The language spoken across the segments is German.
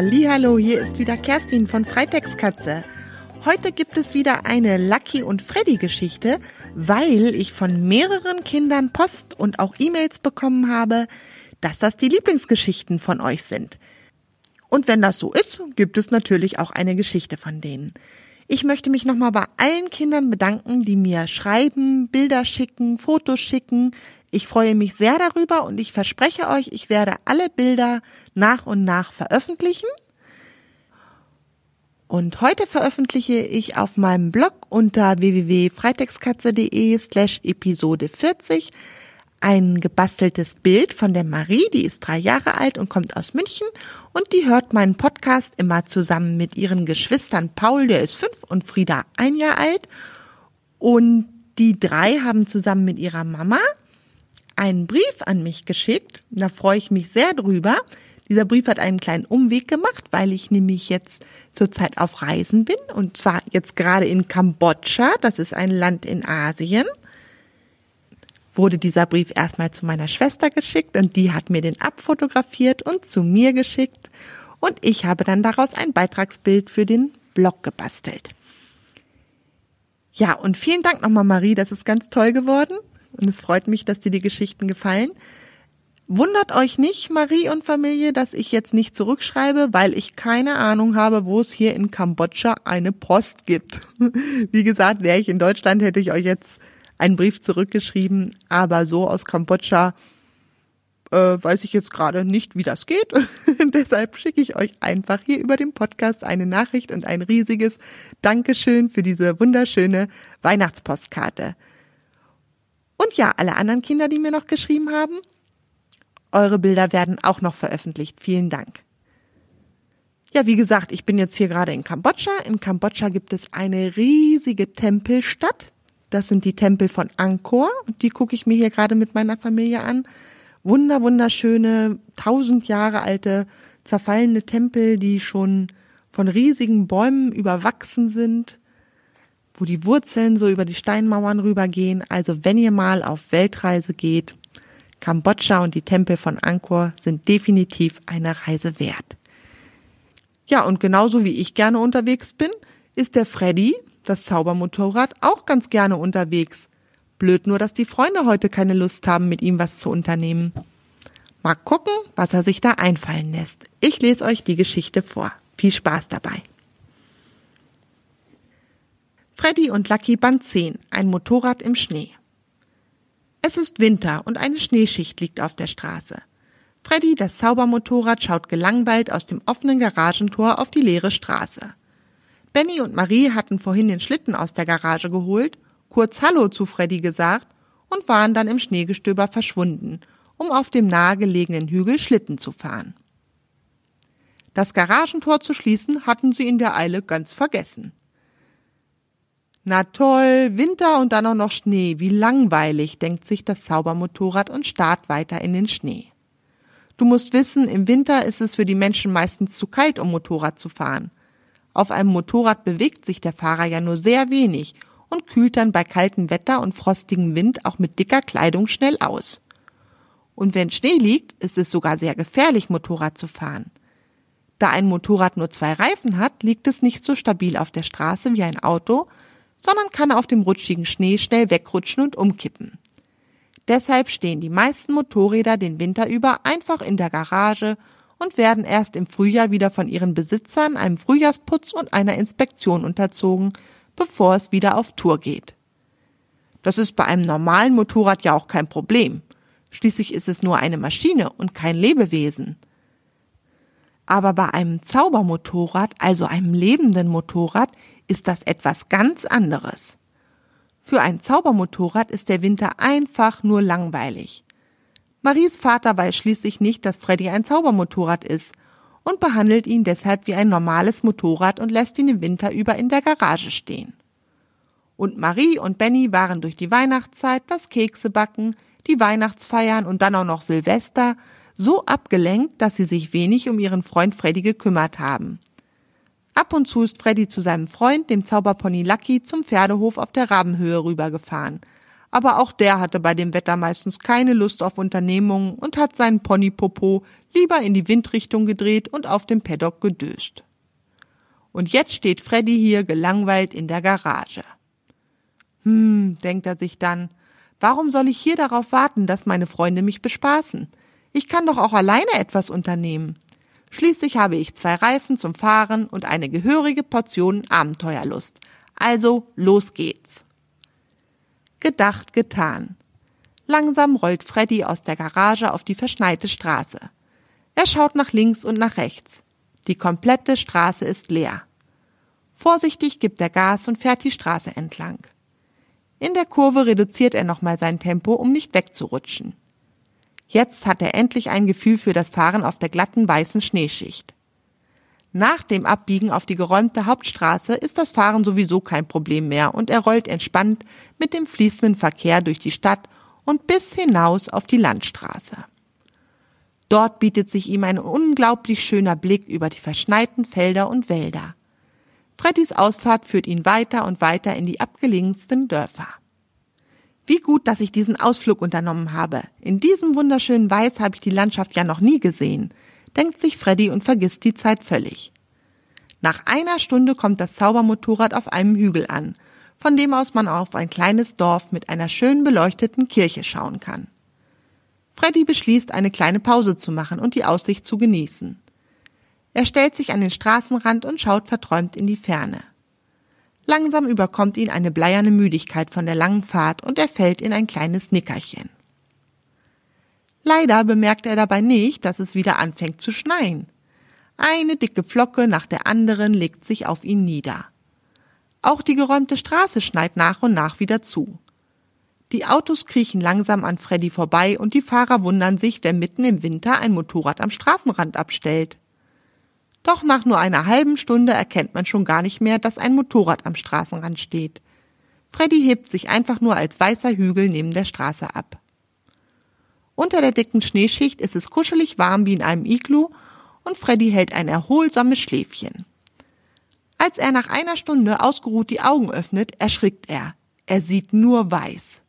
Hallo, hier ist wieder Kerstin von Freitextkatze. Heute gibt es wieder eine Lucky und Freddy Geschichte, weil ich von mehreren Kindern Post und auch E-Mails bekommen habe, dass das die Lieblingsgeschichten von euch sind. Und wenn das so ist, gibt es natürlich auch eine Geschichte von denen. Ich möchte mich nochmal bei allen Kindern bedanken, die mir schreiben, Bilder schicken, Fotos schicken. Ich freue mich sehr darüber und ich verspreche euch, ich werde alle Bilder nach und nach veröffentlichen. Und heute veröffentliche ich auf meinem Blog unter www.freitextkatze.de slash Episode 40 ein gebasteltes Bild von der Marie, die ist drei Jahre alt und kommt aus München und die hört meinen Podcast immer zusammen mit ihren Geschwistern Paul, der ist fünf und Frieda ein Jahr alt und die drei haben zusammen mit ihrer Mama einen Brief an mich geschickt. Da freue ich mich sehr drüber. Dieser Brief hat einen kleinen Umweg gemacht, weil ich nämlich jetzt zurzeit auf Reisen bin und zwar jetzt gerade in Kambodscha. Das ist ein Land in Asien wurde dieser Brief erstmal zu meiner Schwester geschickt und die hat mir den abfotografiert und zu mir geschickt und ich habe dann daraus ein Beitragsbild für den Blog gebastelt. Ja, und vielen Dank nochmal Marie, das ist ganz toll geworden und es freut mich, dass dir die Geschichten gefallen. Wundert euch nicht, Marie und Familie, dass ich jetzt nicht zurückschreibe, weil ich keine Ahnung habe, wo es hier in Kambodscha eine Post gibt. Wie gesagt, wäre ich in Deutschland, hätte ich euch jetzt einen Brief zurückgeschrieben, aber so aus Kambodscha äh, weiß ich jetzt gerade nicht, wie das geht. Deshalb schicke ich euch einfach hier über den Podcast eine Nachricht und ein riesiges Dankeschön für diese wunderschöne Weihnachtspostkarte. Und ja, alle anderen Kinder, die mir noch geschrieben haben, eure Bilder werden auch noch veröffentlicht. Vielen Dank. Ja, wie gesagt, ich bin jetzt hier gerade in Kambodscha. In Kambodscha gibt es eine riesige Tempelstadt. Das sind die Tempel von Angkor und die gucke ich mir hier gerade mit meiner Familie an. Wunder, wunderschöne, tausend Jahre alte, zerfallene Tempel, die schon von riesigen Bäumen überwachsen sind, wo die Wurzeln so über die Steinmauern rübergehen. Also wenn ihr mal auf Weltreise geht, Kambodscha und die Tempel von Angkor sind definitiv eine Reise wert. Ja, und genauso wie ich gerne unterwegs bin, ist der Freddy, das Zaubermotorrad auch ganz gerne unterwegs. Blöd nur, dass die Freunde heute keine Lust haben, mit ihm was zu unternehmen. Mal gucken, was er sich da einfallen lässt. Ich lese euch die Geschichte vor. Viel Spaß dabei. Freddy und Lucky Band 10, ein Motorrad im Schnee. Es ist Winter und eine Schneeschicht liegt auf der Straße. Freddy, das Zaubermotorrad, schaut gelangweilt aus dem offenen Garagentor auf die leere Straße. Benny und Marie hatten vorhin den Schlitten aus der Garage geholt, kurz Hallo zu Freddy gesagt und waren dann im Schneegestöber verschwunden, um auf dem nahegelegenen Hügel Schlitten zu fahren. Das Garagentor zu schließen hatten sie in der Eile ganz vergessen. Na toll, Winter und dann auch noch Schnee, wie langweilig, denkt sich das Zaubermotorrad und starrt weiter in den Schnee. Du musst wissen, im Winter ist es für die Menschen meistens zu kalt, um Motorrad zu fahren. Auf einem Motorrad bewegt sich der Fahrer ja nur sehr wenig und kühlt dann bei kaltem Wetter und frostigem Wind auch mit dicker Kleidung schnell aus. Und wenn Schnee liegt, ist es sogar sehr gefährlich, Motorrad zu fahren. Da ein Motorrad nur zwei Reifen hat, liegt es nicht so stabil auf der Straße wie ein Auto, sondern kann auf dem rutschigen Schnee schnell wegrutschen und umkippen. Deshalb stehen die meisten Motorräder den Winter über einfach in der Garage und werden erst im Frühjahr wieder von ihren Besitzern einem Frühjahrsputz und einer Inspektion unterzogen, bevor es wieder auf Tour geht. Das ist bei einem normalen Motorrad ja auch kein Problem. Schließlich ist es nur eine Maschine und kein Lebewesen. Aber bei einem Zaubermotorrad, also einem lebenden Motorrad, ist das etwas ganz anderes. Für ein Zaubermotorrad ist der Winter einfach nur langweilig. Maries Vater weiß schließlich nicht, dass Freddy ein Zaubermotorrad ist und behandelt ihn deshalb wie ein normales Motorrad und lässt ihn im Winter über in der Garage stehen. Und Marie und Benny waren durch die Weihnachtszeit, das Keksebacken, die Weihnachtsfeiern und dann auch noch Silvester so abgelenkt, dass sie sich wenig um ihren Freund Freddy gekümmert haben. Ab und zu ist Freddy zu seinem Freund, dem Zauberpony Lucky, zum Pferdehof auf der Rabenhöhe rübergefahren. Aber auch der hatte bei dem Wetter meistens keine Lust auf Unternehmungen und hat seinen Ponypopo lieber in die Windrichtung gedreht und auf dem Paddock gedöst. Und jetzt steht Freddy hier gelangweilt in der Garage. Hm, denkt er sich dann, warum soll ich hier darauf warten, dass meine Freunde mich bespaßen? Ich kann doch auch alleine etwas unternehmen. Schließlich habe ich zwei Reifen zum Fahren und eine gehörige Portion Abenteuerlust. Also los geht's. Gedacht, getan. Langsam rollt Freddy aus der Garage auf die verschneite Straße. Er schaut nach links und nach rechts. Die komplette Straße ist leer. Vorsichtig gibt er Gas und fährt die Straße entlang. In der Kurve reduziert er nochmal sein Tempo, um nicht wegzurutschen. Jetzt hat er endlich ein Gefühl für das Fahren auf der glatten weißen Schneeschicht. Nach dem Abbiegen auf die geräumte Hauptstraße ist das Fahren sowieso kein Problem mehr und er rollt entspannt mit dem fließenden Verkehr durch die Stadt und bis hinaus auf die Landstraße. Dort bietet sich ihm ein unglaublich schöner Blick über die verschneiten Felder und Wälder. Freddys Ausfahrt führt ihn weiter und weiter in die abgelegensten Dörfer. Wie gut, dass ich diesen Ausflug unternommen habe. In diesem wunderschönen Weiß habe ich die Landschaft ja noch nie gesehen denkt sich Freddy und vergisst die Zeit völlig. Nach einer Stunde kommt das Zaubermotorrad auf einem Hügel an, von dem aus man auf ein kleines Dorf mit einer schön beleuchteten Kirche schauen kann. Freddy beschließt, eine kleine Pause zu machen und die Aussicht zu genießen. Er stellt sich an den Straßenrand und schaut verträumt in die Ferne. Langsam überkommt ihn eine bleierne Müdigkeit von der langen Fahrt und er fällt in ein kleines Nickerchen. Leider bemerkt er dabei nicht, dass es wieder anfängt zu schneien. Eine dicke Flocke nach der anderen legt sich auf ihn nieder. Auch die geräumte Straße schneit nach und nach wieder zu. Die Autos kriechen langsam an Freddy vorbei und die Fahrer wundern sich, wer mitten im Winter ein Motorrad am Straßenrand abstellt. Doch nach nur einer halben Stunde erkennt man schon gar nicht mehr, dass ein Motorrad am Straßenrand steht. Freddy hebt sich einfach nur als weißer Hügel neben der Straße ab. Unter der dicken Schneeschicht ist es kuschelig warm wie in einem Iglu und Freddy hält ein erholsames Schläfchen. Als er nach einer Stunde ausgeruht die Augen öffnet, erschrickt er. Er sieht nur weiß.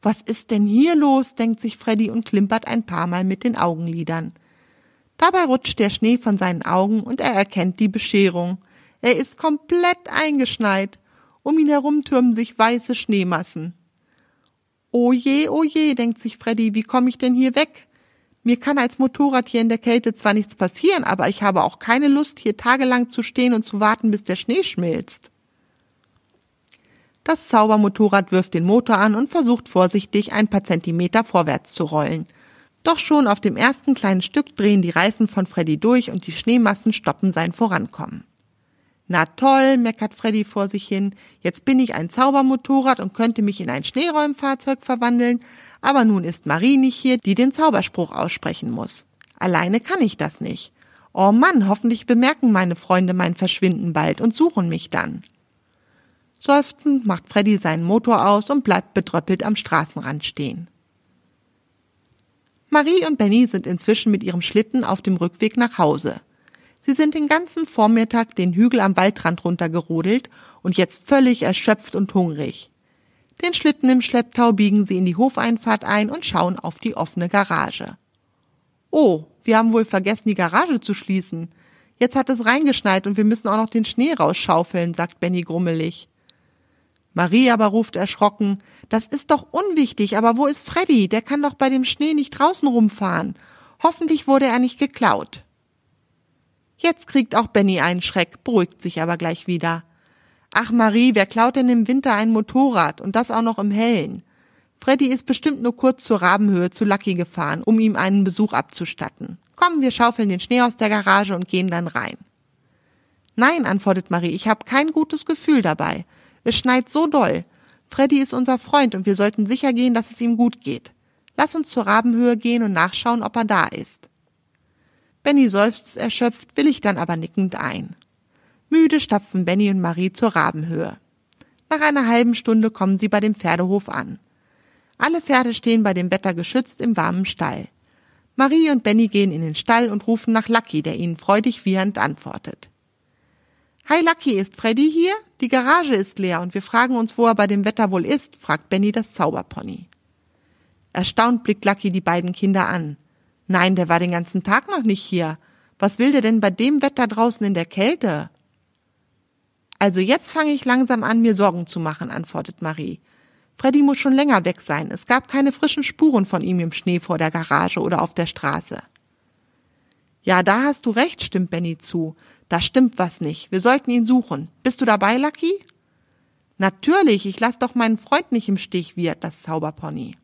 Was ist denn hier los? denkt sich Freddy und klimpert ein paar Mal mit den Augenlidern. Dabei rutscht der Schnee von seinen Augen und er erkennt die Bescherung. Er ist komplett eingeschneit. Um ihn herum türmen sich weiße Schneemassen. Oh je, oh je, denkt sich Freddy, wie komme ich denn hier weg? Mir kann als Motorrad hier in der Kälte zwar nichts passieren, aber ich habe auch keine Lust, hier tagelang zu stehen und zu warten, bis der Schnee schmilzt. Das Zaubermotorrad wirft den Motor an und versucht vorsichtig ein paar Zentimeter vorwärts zu rollen. Doch schon auf dem ersten kleinen Stück drehen die Reifen von Freddy durch und die Schneemassen stoppen sein Vorankommen. Na toll, meckert Freddy vor sich hin. Jetzt bin ich ein Zaubermotorrad und könnte mich in ein Schneeräumfahrzeug verwandeln, aber nun ist Marie nicht hier, die den Zauberspruch aussprechen muss. Alleine kann ich das nicht. Oh Mann, hoffentlich bemerken meine Freunde mein Verschwinden bald und suchen mich dann. Seufzend macht Freddy seinen Motor aus und bleibt bedröppelt am Straßenrand stehen. Marie und Benny sind inzwischen mit ihrem Schlitten auf dem Rückweg nach Hause. Sie sind den ganzen Vormittag den Hügel am Waldrand runtergerodelt und jetzt völlig erschöpft und hungrig. Den Schlitten im Schlepptau biegen sie in die Hofeinfahrt ein und schauen auf die offene Garage. Oh, wir haben wohl vergessen, die Garage zu schließen. Jetzt hat es reingeschneit und wir müssen auch noch den Schnee rausschaufeln, sagt Benny grummelig. Marie aber ruft erschrocken, das ist doch unwichtig, aber wo ist Freddy? Der kann doch bei dem Schnee nicht draußen rumfahren. Hoffentlich wurde er nicht geklaut. Jetzt kriegt auch Benny einen Schreck, beruhigt sich aber gleich wieder. Ach Marie, wer klaut denn im Winter ein Motorrad und das auch noch im Hellen? Freddy ist bestimmt nur kurz zur Rabenhöhe zu Lucky gefahren, um ihm einen Besuch abzustatten. Komm, wir schaufeln den Schnee aus der Garage und gehen dann rein. Nein, antwortet Marie, ich habe kein gutes Gefühl dabei. Es schneit so doll. Freddy ist unser Freund und wir sollten sicher gehen, dass es ihm gut geht. Lass uns zur Rabenhöhe gehen und nachschauen, ob er da ist. Benny seufzt erschöpft, will ich dann aber nickend ein. Müde stapfen Benny und Marie zur Rabenhöhe. Nach einer halben Stunde kommen sie bei dem Pferdehof an. Alle Pferde stehen bei dem Wetter geschützt im warmen Stall. Marie und Benny gehen in den Stall und rufen nach Lucky, der ihnen freudig wiehernd antwortet. Hi Lucky, ist Freddy hier? Die Garage ist leer und wir fragen uns, wo er bei dem Wetter wohl ist, fragt Benny das Zauberpony. Erstaunt blickt Lucky die beiden Kinder an. Nein, der war den ganzen Tag noch nicht hier. Was will der denn bei dem Wetter draußen in der Kälte? Also jetzt fange ich langsam an, mir Sorgen zu machen, antwortet Marie. Freddy muss schon länger weg sein. Es gab keine frischen Spuren von ihm im Schnee vor der Garage oder auf der Straße. Ja, da hast du recht, stimmt Benny zu. Da stimmt was nicht. Wir sollten ihn suchen. Bist du dabei, Lucky? Natürlich, ich lass doch meinen Freund nicht im Stich, wird das Zauberpony.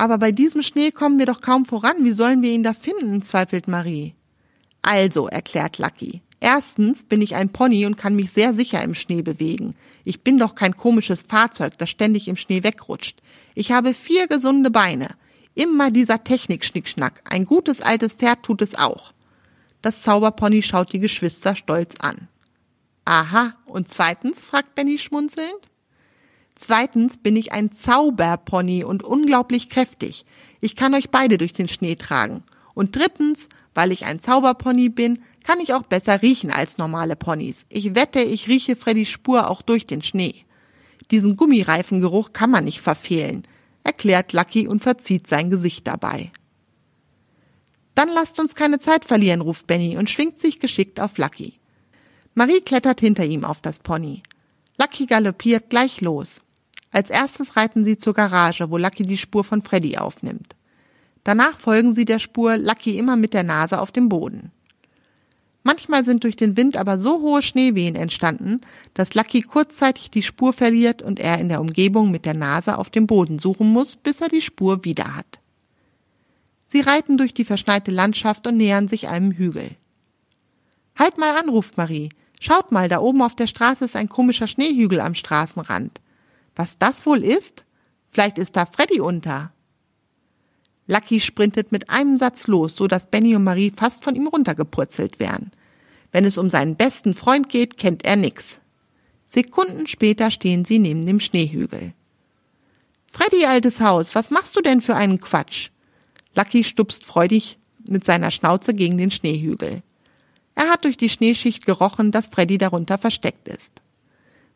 Aber bei diesem Schnee kommen wir doch kaum voran. Wie sollen wir ihn da finden? zweifelt Marie. Also, erklärt Lucky. Erstens bin ich ein Pony und kann mich sehr sicher im Schnee bewegen. Ich bin doch kein komisches Fahrzeug, das ständig im Schnee wegrutscht. Ich habe vier gesunde Beine. Immer dieser Technik-Schnickschnack. Ein gutes altes Pferd tut es auch. Das Zauberpony schaut die Geschwister stolz an. Aha, und zweitens? fragt Benny schmunzelnd. Zweitens bin ich ein Zauberpony und unglaublich kräftig. Ich kann euch beide durch den Schnee tragen. Und drittens, weil ich ein Zauberpony bin, kann ich auch besser riechen als normale Ponys. Ich wette, ich rieche Freddys Spur auch durch den Schnee. Diesen Gummireifengeruch kann man nicht verfehlen, erklärt Lucky und verzieht sein Gesicht dabei. Dann lasst uns keine Zeit verlieren, ruft Benny und schwingt sich geschickt auf Lucky. Marie klettert hinter ihm auf das Pony. Lucky galoppiert gleich los. Als erstes reiten sie zur Garage, wo Lucky die Spur von Freddy aufnimmt. Danach folgen sie der Spur, Lucky immer mit der Nase auf dem Boden. Manchmal sind durch den Wind aber so hohe Schneewehen entstanden, dass Lucky kurzzeitig die Spur verliert und er in der Umgebung mit der Nase auf dem Boden suchen muss, bis er die Spur wieder hat. Sie reiten durch die verschneite Landschaft und nähern sich einem Hügel. Halt mal an, ruft Marie. Schaut mal, da oben auf der Straße ist ein komischer Schneehügel am Straßenrand. Was das wohl ist? Vielleicht ist da Freddy unter. Lucky sprintet mit einem Satz los, so dass Benny und Marie fast von ihm runtergepurzelt wären. Wenn es um seinen besten Freund geht, kennt er nix. Sekunden später stehen sie neben dem Schneehügel. Freddy, altes Haus, was machst du denn für einen Quatsch? Lucky stupst freudig mit seiner Schnauze gegen den Schneehügel. Er hat durch die Schneeschicht gerochen, dass Freddy darunter versteckt ist.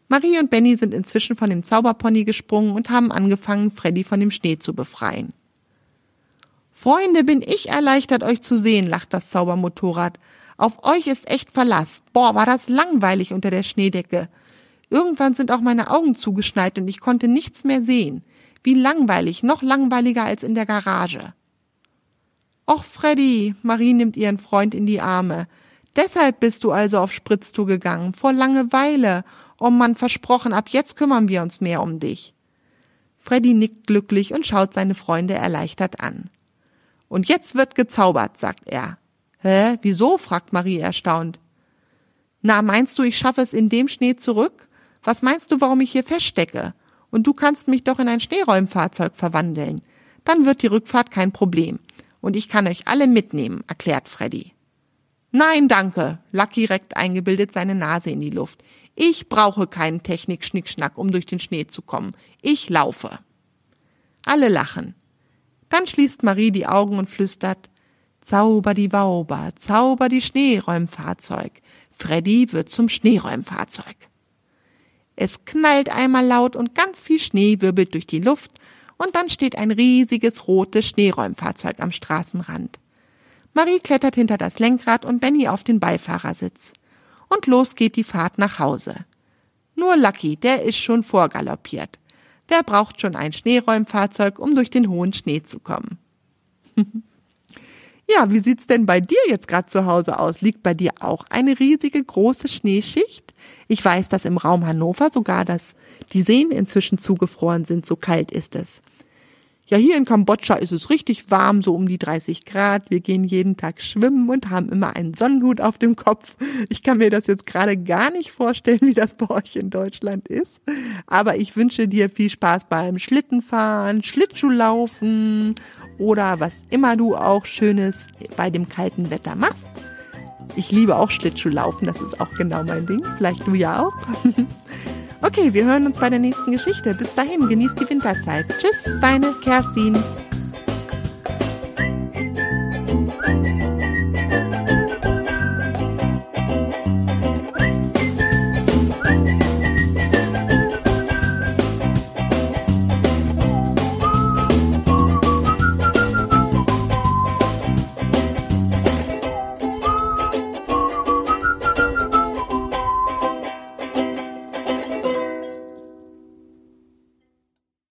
Marie und Benny sind inzwischen von dem Zauberpony gesprungen und haben angefangen, Freddy von dem Schnee zu befreien. Freunde, bin ich erleichtert, euch zu sehen, lacht das Zaubermotorrad. Auf euch ist echt Verlass. Boah, war das langweilig unter der Schneedecke. Irgendwann sind auch meine Augen zugeschneit und ich konnte nichts mehr sehen. Wie langweilig, noch langweiliger als in der Garage. Och, Freddy, Marie nimmt ihren Freund in die Arme. Deshalb bist du also auf Spritztour gegangen, vor Langeweile. Oh Mann, versprochen, ab jetzt kümmern wir uns mehr um dich. Freddy nickt glücklich und schaut seine Freunde erleichtert an. Und jetzt wird gezaubert, sagt er. Hä, wieso? fragt Marie erstaunt. Na, meinst du, ich schaffe es in dem Schnee zurück? Was meinst du, warum ich hier feststecke? Und du kannst mich doch in ein Schneeräumfahrzeug verwandeln. Dann wird die Rückfahrt kein Problem und ich kann euch alle mitnehmen, erklärt Freddy. Nein, danke. Lucky reckt eingebildet seine Nase in die Luft. Ich brauche keinen Technik-Schnickschnack, um durch den Schnee zu kommen. Ich laufe. Alle lachen. Dann schließt Marie die Augen und flüstert, Zauber die Wauber, zauber die Schneeräumfahrzeug. Freddy wird zum Schneeräumfahrzeug. Es knallt einmal laut und ganz viel Schnee wirbelt durch die Luft und dann steht ein riesiges rotes Schneeräumfahrzeug am Straßenrand. Marie klettert hinter das Lenkrad und Benny auf den Beifahrersitz. Und los geht die Fahrt nach Hause. Nur Lucky, der ist schon vorgaloppiert. Wer braucht schon ein Schneeräumfahrzeug, um durch den hohen Schnee zu kommen? ja, wie sieht's denn bei dir jetzt gerade zu Hause aus? Liegt bei dir auch eine riesige große Schneeschicht? Ich weiß, dass im Raum Hannover sogar das, die Seen inzwischen zugefroren sind, so kalt ist es. Ja, hier in Kambodscha ist es richtig warm, so um die 30 Grad. Wir gehen jeden Tag schwimmen und haben immer einen Sonnenhut auf dem Kopf. Ich kann mir das jetzt gerade gar nicht vorstellen, wie das bei euch in Deutschland ist. Aber ich wünsche dir viel Spaß beim Schlittenfahren, Schlittschuhlaufen oder was immer du auch Schönes bei dem kalten Wetter machst. Ich liebe auch Schlittschuhlaufen, das ist auch genau mein Ding. Vielleicht du ja auch. Okay, wir hören uns bei der nächsten Geschichte. Bis dahin, genießt die Winterzeit. Tschüss, deine Kerstin.